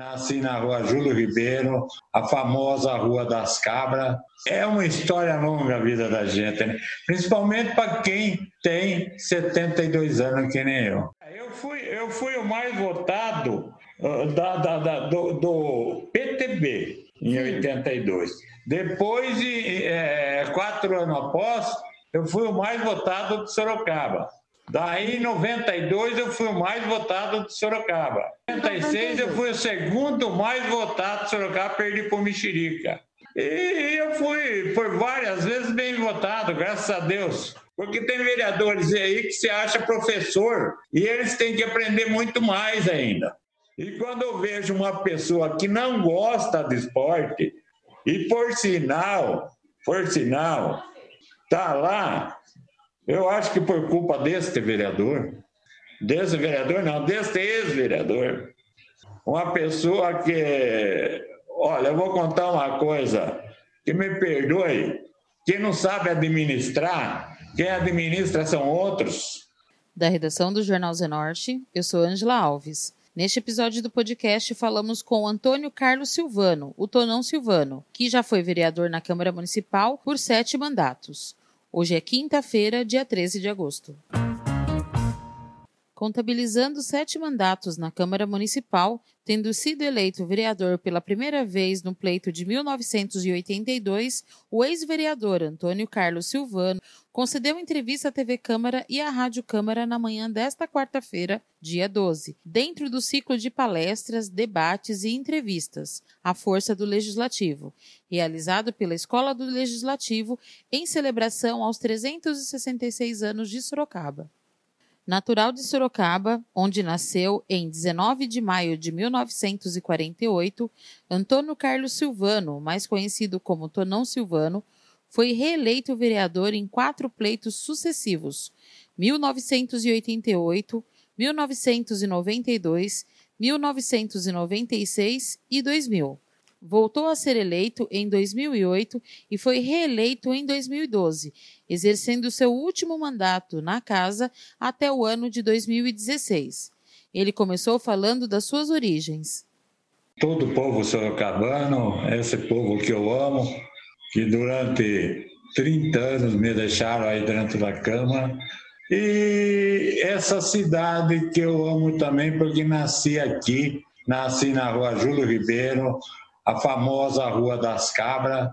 Nasci na rua Júlio Ribeiro, a famosa Rua das Cabras. É uma história longa a vida da gente, né? principalmente para quem tem 72 anos, que nem eu. Eu fui, eu fui o mais votado uh, da, da, da, do, do, PTB em 82. Depois, de, é, quatro anos após, eu fui o mais votado de Sorocaba. Daí, em 92, eu fui o mais votado de Sorocaba. Em 96, eu fui o segundo mais votado de Sorocaba, perdi por Mexerica. E eu fui, por várias vezes, bem votado, graças a Deus. Porque tem vereadores aí que se acha professor e eles têm que aprender muito mais ainda. E quando eu vejo uma pessoa que não gosta de esporte, e por sinal, por sinal, tá lá eu acho que por culpa deste vereador, desse vereador, não, deste ex-vereador, uma pessoa que, olha, eu vou contar uma coisa, que me perdoe, quem não sabe administrar, quem administra são outros. Da redação do Jornal Zenorte, eu sou Angela Alves. Neste episódio do podcast, falamos com Antônio Carlos Silvano, o Tonão Silvano, que já foi vereador na Câmara Municipal por sete mandatos. Hoje é quinta-feira, dia 13 de agosto. Contabilizando sete mandatos na Câmara Municipal, tendo sido eleito vereador pela primeira vez no pleito de 1982, o ex-vereador Antônio Carlos Silvano concedeu entrevista à TV Câmara e à Rádio Câmara na manhã desta quarta-feira, dia 12, dentro do ciclo de palestras, debates e entrevistas, A Força do Legislativo, realizado pela Escola do Legislativo em celebração aos 366 anos de Sorocaba. Natural de Sorocaba, onde nasceu em 19 de maio de 1948, Antônio Carlos Silvano, mais conhecido como Tonão Silvano, foi reeleito vereador em quatro pleitos sucessivos: 1988, 1992, 1996 e 2000. Voltou a ser eleito em 2008 e foi reeleito em 2012, exercendo seu último mandato na casa até o ano de 2016. Ele começou falando das suas origens. Todo povo sorocabano, esse povo que eu amo, que durante 30 anos me deixaram aí dentro da Câmara. E essa cidade que eu amo também, porque nasci aqui, nasci na rua Júlio Ribeiro, a famosa Rua das Cabras.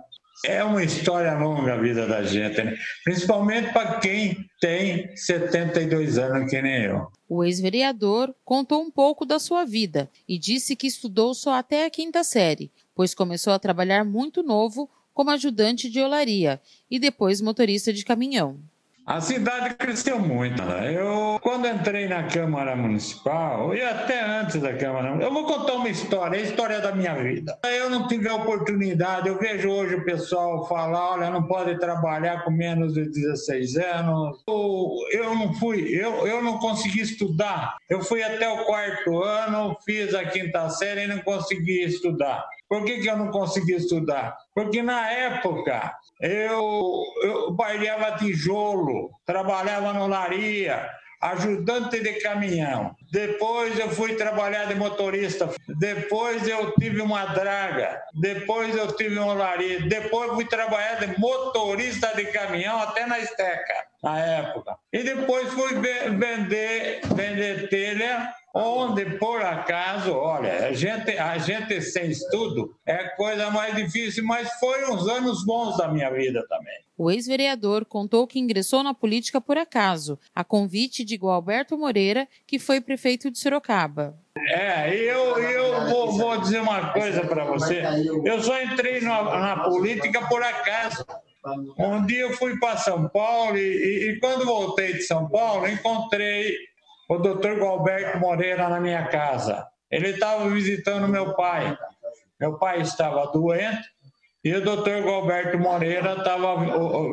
É uma história longa a vida da gente, né? principalmente para quem tem 72 anos, que nem eu. O ex-vereador contou um pouco da sua vida e disse que estudou só até a quinta série, pois começou a trabalhar muito novo como ajudante de olaria e depois motorista de caminhão. A cidade cresceu muito. Né? Eu, quando entrei na Câmara Municipal, e até antes da Câmara eu vou contar uma história, a história da minha vida. Eu não tive a oportunidade, eu vejo hoje o pessoal falar, olha, não pode trabalhar com menos de 16 anos. Eu, eu não fui, eu, eu não consegui estudar. Eu fui até o quarto ano, fiz a quinta série e não consegui estudar. Por que, que eu não consegui estudar? Porque na época eu, eu baileava tijolo, trabalhava no laria, ajudante de caminhão. Depois eu fui trabalhar de motorista. Depois eu tive uma draga. Depois eu tive um laria. Depois fui trabalhar de motorista de caminhão até na esteca, na época. E depois fui vender, vender telha onde por acaso, olha, a gente, a gente sem estudo é coisa mais difícil, mas foi uns anos bons da minha vida também. O ex-vereador contou que ingressou na política por acaso, a convite de Gualberto Moreira, que foi prefeito de Sorocaba. É, eu, eu vou, vou dizer uma coisa para você. Eu só entrei na, na, política por acaso. Um dia eu fui para São Paulo e, e, e quando voltei de São Paulo, encontrei o doutor Galberto Moreira na minha casa. Ele estava visitando meu pai. Meu pai estava doente e o doutor Galberto Moreira estava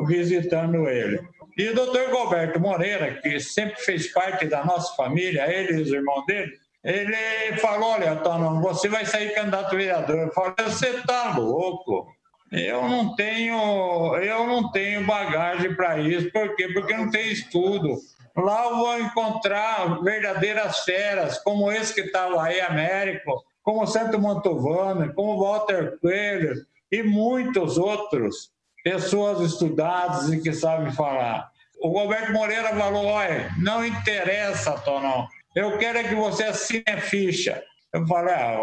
visitando ele. E o doutor Galberto Moreira, que sempre fez parte da nossa família, ele e os irmãos dele, ele falou: Olha, Tono, você vai sair candidato a vereador. Eu falei: Você está louco? Eu não tenho, eu não tenho bagagem para isso. Por quê? Porque não tem estudo. Lá eu vou encontrar verdadeiras feras, como esse que estava aí, Américo, como Santo Mantovano, como Walter Coelho e muitos outros, pessoas estudadas e que sabem falar. O Roberto Moreira falou: olha, não interessa, Tonão, eu quero é que você assine a ficha. Eu falei, ah,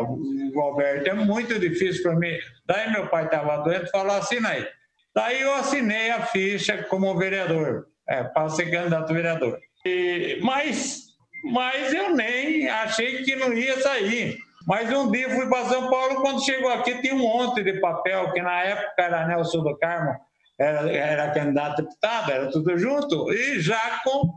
Roberto, é muito difícil para mim. Daí meu pai estava doente, falou, assina aí. Daí eu assinei a ficha como vereador, é, para ser candidato vereador. E, mas, mas eu nem achei que não ia sair. Mas um dia fui para São Paulo, quando chegou aqui tinha um monte de papel, que na época era Nelson do Carmo, era, era candidato a deputado, era tudo junto, e já com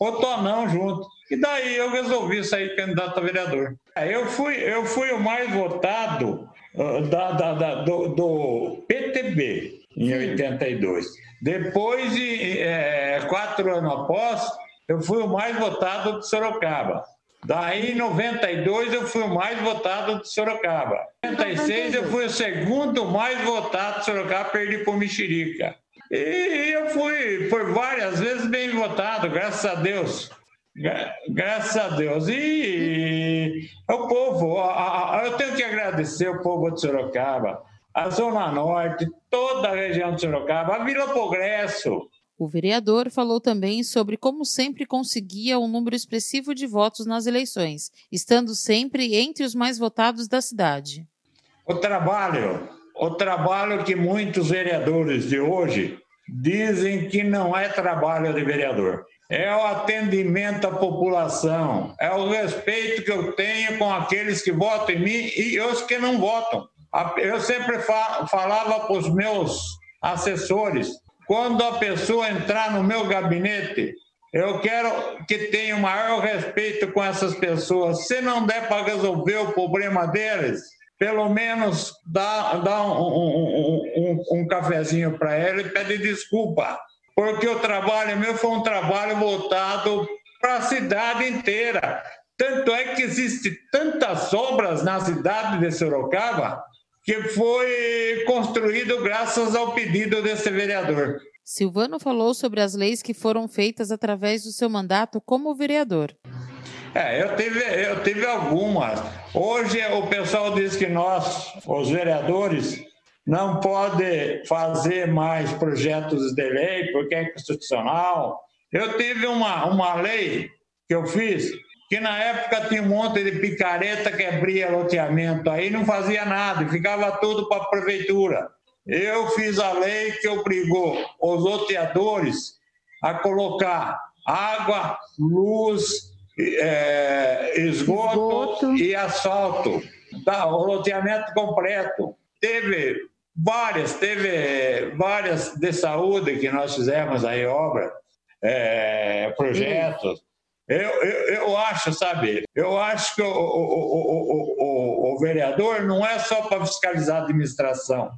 o Tonão junto. E daí eu resolvi sair candidato a vereador. Eu fui, eu fui o mais votado uh, da, da, da, do, do, PTB em 82. Depois, de, é, quatro anos após, eu fui o mais votado de Sorocaba. Daí, em 92, eu fui o mais votado de Sorocaba. Em 96, eu fui o segundo mais votado de Sorocaba, perdi para o Mexerica. E eu fui por várias vezes bem votado, graças a Deus. Graças a Deus. E o povo, eu tenho que agradecer o povo de Sorocaba, a Zona Norte, toda a região de Sorocaba, a Vila Progresso. O vereador falou também sobre como sempre conseguia um número expressivo de votos nas eleições, estando sempre entre os mais votados da cidade. O trabalho, o trabalho que muitos vereadores de hoje dizem que não é trabalho de vereador é o atendimento à população, é o respeito que eu tenho com aqueles que votam em mim e os que não votam. Eu sempre falava para os meus assessores, quando a pessoa entrar no meu gabinete, eu quero que tenha o maior respeito com essas pessoas. Se não der para resolver o problema deles, pelo menos dá, dá um, um, um, um cafezinho para ela e pede desculpa porque o trabalho meu foi um trabalho voltado para a cidade inteira. Tanto é que existe tantas obras na cidade de Sorocaba que foi construído graças ao pedido desse vereador. Silvano falou sobre as leis que foram feitas através do seu mandato como vereador. É, eu tive, eu tive algumas. Hoje o pessoal diz que nós, os vereadores, não pode fazer mais projetos de lei porque é constitucional. Eu tive uma, uma lei que eu fiz que na época tinha um monte de picareta que abria loteamento aí não fazia nada, ficava tudo para a prefeitura. Eu fiz a lei que obrigou os loteadores a colocar água, luz, é, esgoto, esgoto, e asfalto, tá, o loteamento completo. Teve Várias, teve várias de saúde que nós fizemos aí, obra, é, projetos. Eu, eu, eu acho, sabe, eu acho que o, o, o, o, vereador não é só para fiscalizar a administração,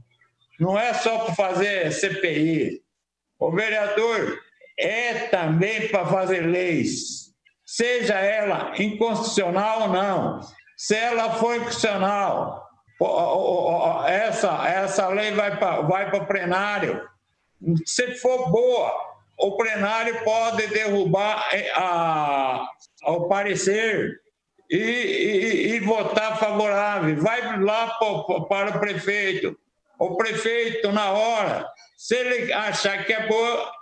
não é só para fazer CPI. O vereador é também para fazer leis, seja ela inconstitucional ou não. Se ela for inconstitucional, essa, essa lei vai para vai o plenário. Se for boa, o plenário pode derrubar eh, a, o parecer e, e, e, votar favorável. Vai lá para o prefeito. O prefeito, na hora, se ele achar que é boa,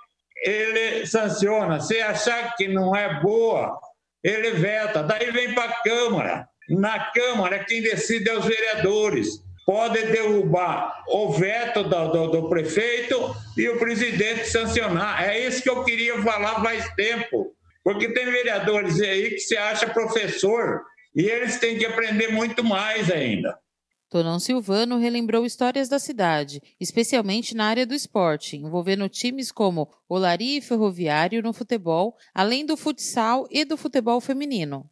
ele sanciona. Se achar que não é boa, ele veta. Daí vem para a Câmara. Na Câmara, quem decide é os vereadores. Pode derrubar o veto do, do, do prefeito e o presidente sancionar. É isso que eu queria falar faz tempo. Porque tem vereadores aí que se acha professor e eles têm que aprender muito mais ainda. Tonão Silvano relembrou histórias da cidade, especialmente na área do esporte, envolvendo times como Olari e Ferroviário no futebol, além do futsal e do futebol feminino.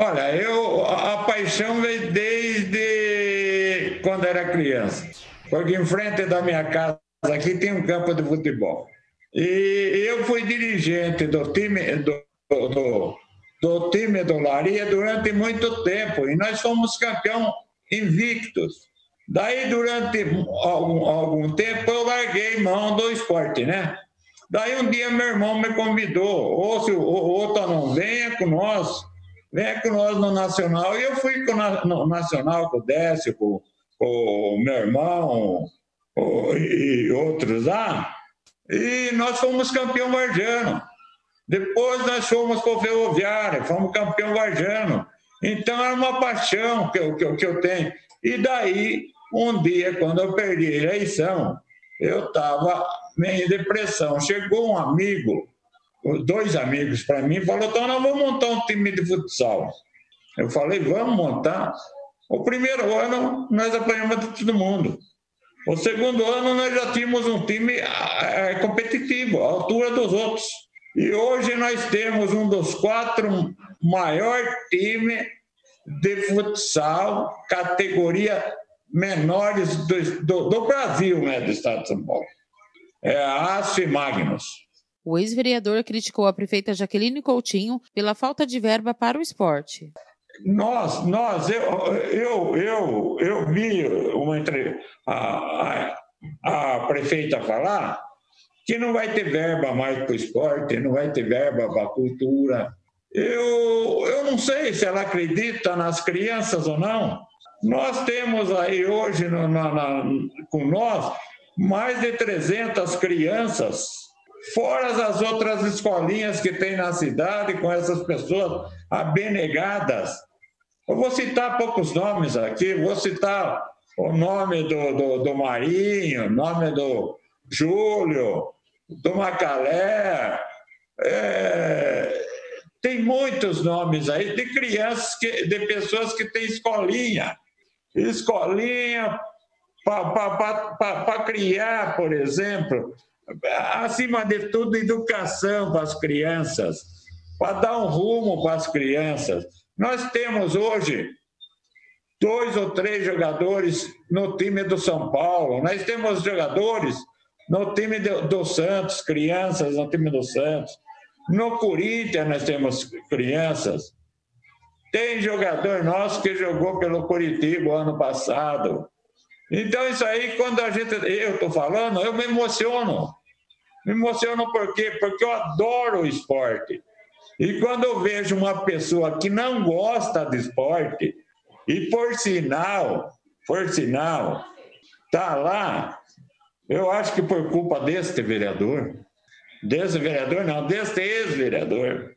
Olha, eu a paixão veio desde quando era criança. Porque em frente da minha casa aqui tem um campo de futebol. E eu fui dirigente do time do, do, do time do Laria durante muito tempo e nós fomos campeão invictos. Daí, durante algum, algum tempo, eu larguei mão do esporte, né? Daí, um dia, meu irmão me convidou, ou se o outro não venha com nós, venha com nós no Nacional. E eu fui com, no Nacional com o Décio, com, com o meu irmão com, e outros lá, e nós fomos campeão varjano. Depois nós fomos com o Ferroviário, fomos campeão varjano. Então era uma paixão que eu, que, que eu tenho. E daí, um dia, quando eu perdi a eleição, eu estava em depressão. Chegou um amigo, dois amigos para mim, e falou: então nós vamos montar um time de futsal. Eu falei: vamos montar. O primeiro ano nós apanhamos de todo mundo. O segundo ano nós já tínhamos um time é, competitivo, à altura dos outros. E hoje nós temos um dos quatro maior time de futsal, categoria menores do, do, do Brasil, né, do estado de São Paulo. É a ASF Magnus. O ex-vereador criticou a prefeita Jaqueline Coutinho pela falta de verba para o esporte. Nós, nós, eu, eu, eu, eu vi uma entre a, a, a prefeita falar que não vai ter verba mais para o esporte, não vai ter verba para a cultura. Eu, eu não sei se ela acredita nas crianças ou não. Nós temos aí hoje no, na, na, com nós mais de 300 crianças, fora as outras escolinhas que tem na cidade, com essas pessoas abnegadas. Eu vou citar poucos nomes aqui, vou citar o nome do, do, do Marinho, nome do Júlio, do Macalé. É, tem muitos nomes aí de crianças, que, de pessoas que têm escolinha. Escolinha para criar, por exemplo, acima de tudo, educação para as crianças, para dar um rumo para as crianças. Nós temos hoje dois ou três jogadores no time do São Paulo, nós temos jogadores no time do, Santos, crianças no time do Santos. No Corinthians nós temos crianças. Tem jogador nosso que jogou pelo Curitiba ano passado. Então, isso aí, quando a gente. Eu estou falando, eu me emociono. Me emociono por quê? Porque eu adoro o esporte. E quando eu vejo uma pessoa que não gosta de esporte, e por sinal, por sinal, tá lá eu acho que por culpa deste vereador, desse vereador, não, deste ex-vereador,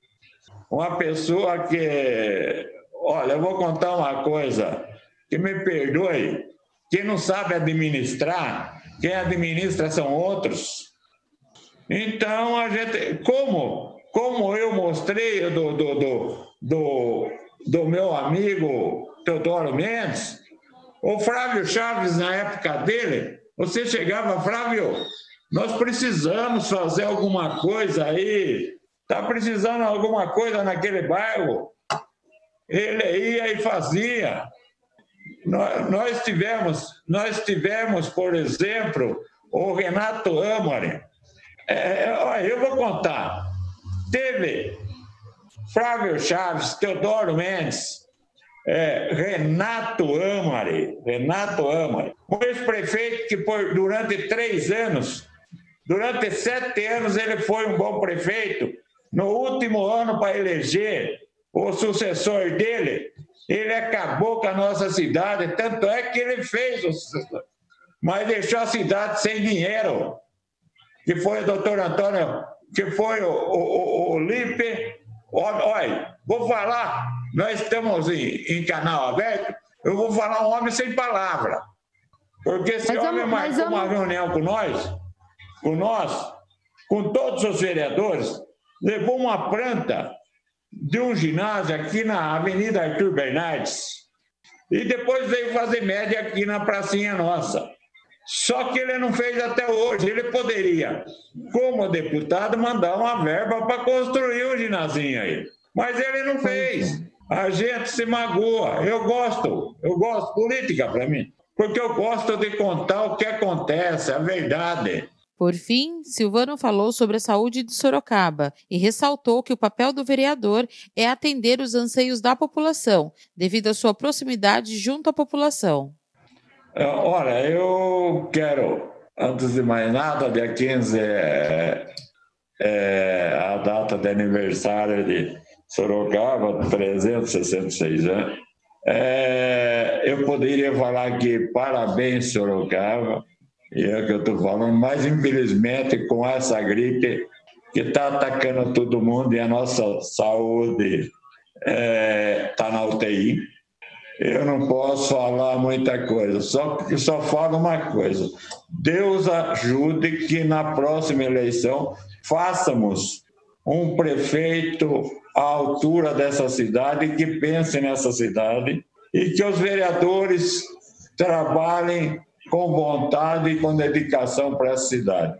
uma pessoa que. Olha, eu vou contar uma coisa, que me perdoe, quem não sabe administrar, quem administra são outros. Então, a gente. Como, como eu mostrei do, do, do, do, do meu amigo Teodoro Mendes, o Flávio Chaves, na época dele, você chegava, Flávio, nós precisamos fazer alguma coisa aí, está precisando alguma coisa naquele bairro. Ele ia e fazia. Nós tivemos, nós tivemos, por exemplo, o Renato Amari. É, é eu vou contar. Teve Flávio Chaves, Teodoro Mendes, é, Renato Amari, Renato Amari, um ex-prefeito que por, durante três anos, durante sete anos ele foi um bom prefeito, no último ano para eleger o sucessor dele, ele acabou com a nossa cidade, tanto é que ele fez o sucessor, mas deixou a cidade sem dinheiro, que foi o doutor Antônio, que foi o, o, o, o Lipe, olha, vou falar nós estamos em, em canal aberto, eu vou falar um homem sem palavra. Porque esse mas homem marcou uma reunião com nós, com nós, com todos os vereadores, levou uma planta de um ginásio aqui na Avenida Arthur Bernardes e depois veio fazer média aqui na pracinha nossa. Só que ele não fez até hoje. Ele poderia, como deputado, mandar uma verba para construir o ginásio aí. Mas ele não fez a gente se magoa. Eu gosto, eu gosto política para mim, porque eu gosto de contar o que acontece, a verdade. Por fim, Silvano falou sobre a saúde de Sorocaba e ressaltou que o papel do vereador é atender os anseios da população, devido à sua proximidade junto à população. É, olha, eu quero, antes de mais nada, dia 15 é, é a data de aniversário de Sorocaba, 366 anos. É, eu poderia falar aqui parabéns, Sorocaba, e é o que eu estou falando, mas infelizmente com essa gripe que está atacando todo mundo e a nossa saúde está é, tá na UTI, eu não posso falar muita coisa, só, só falo uma coisa. Deus ajude que na próxima eleição façamos um prefeito à altura dessa cidade, que pense nessa cidade e que os vereadores trabalhem com vontade e com dedicação para essa cidade.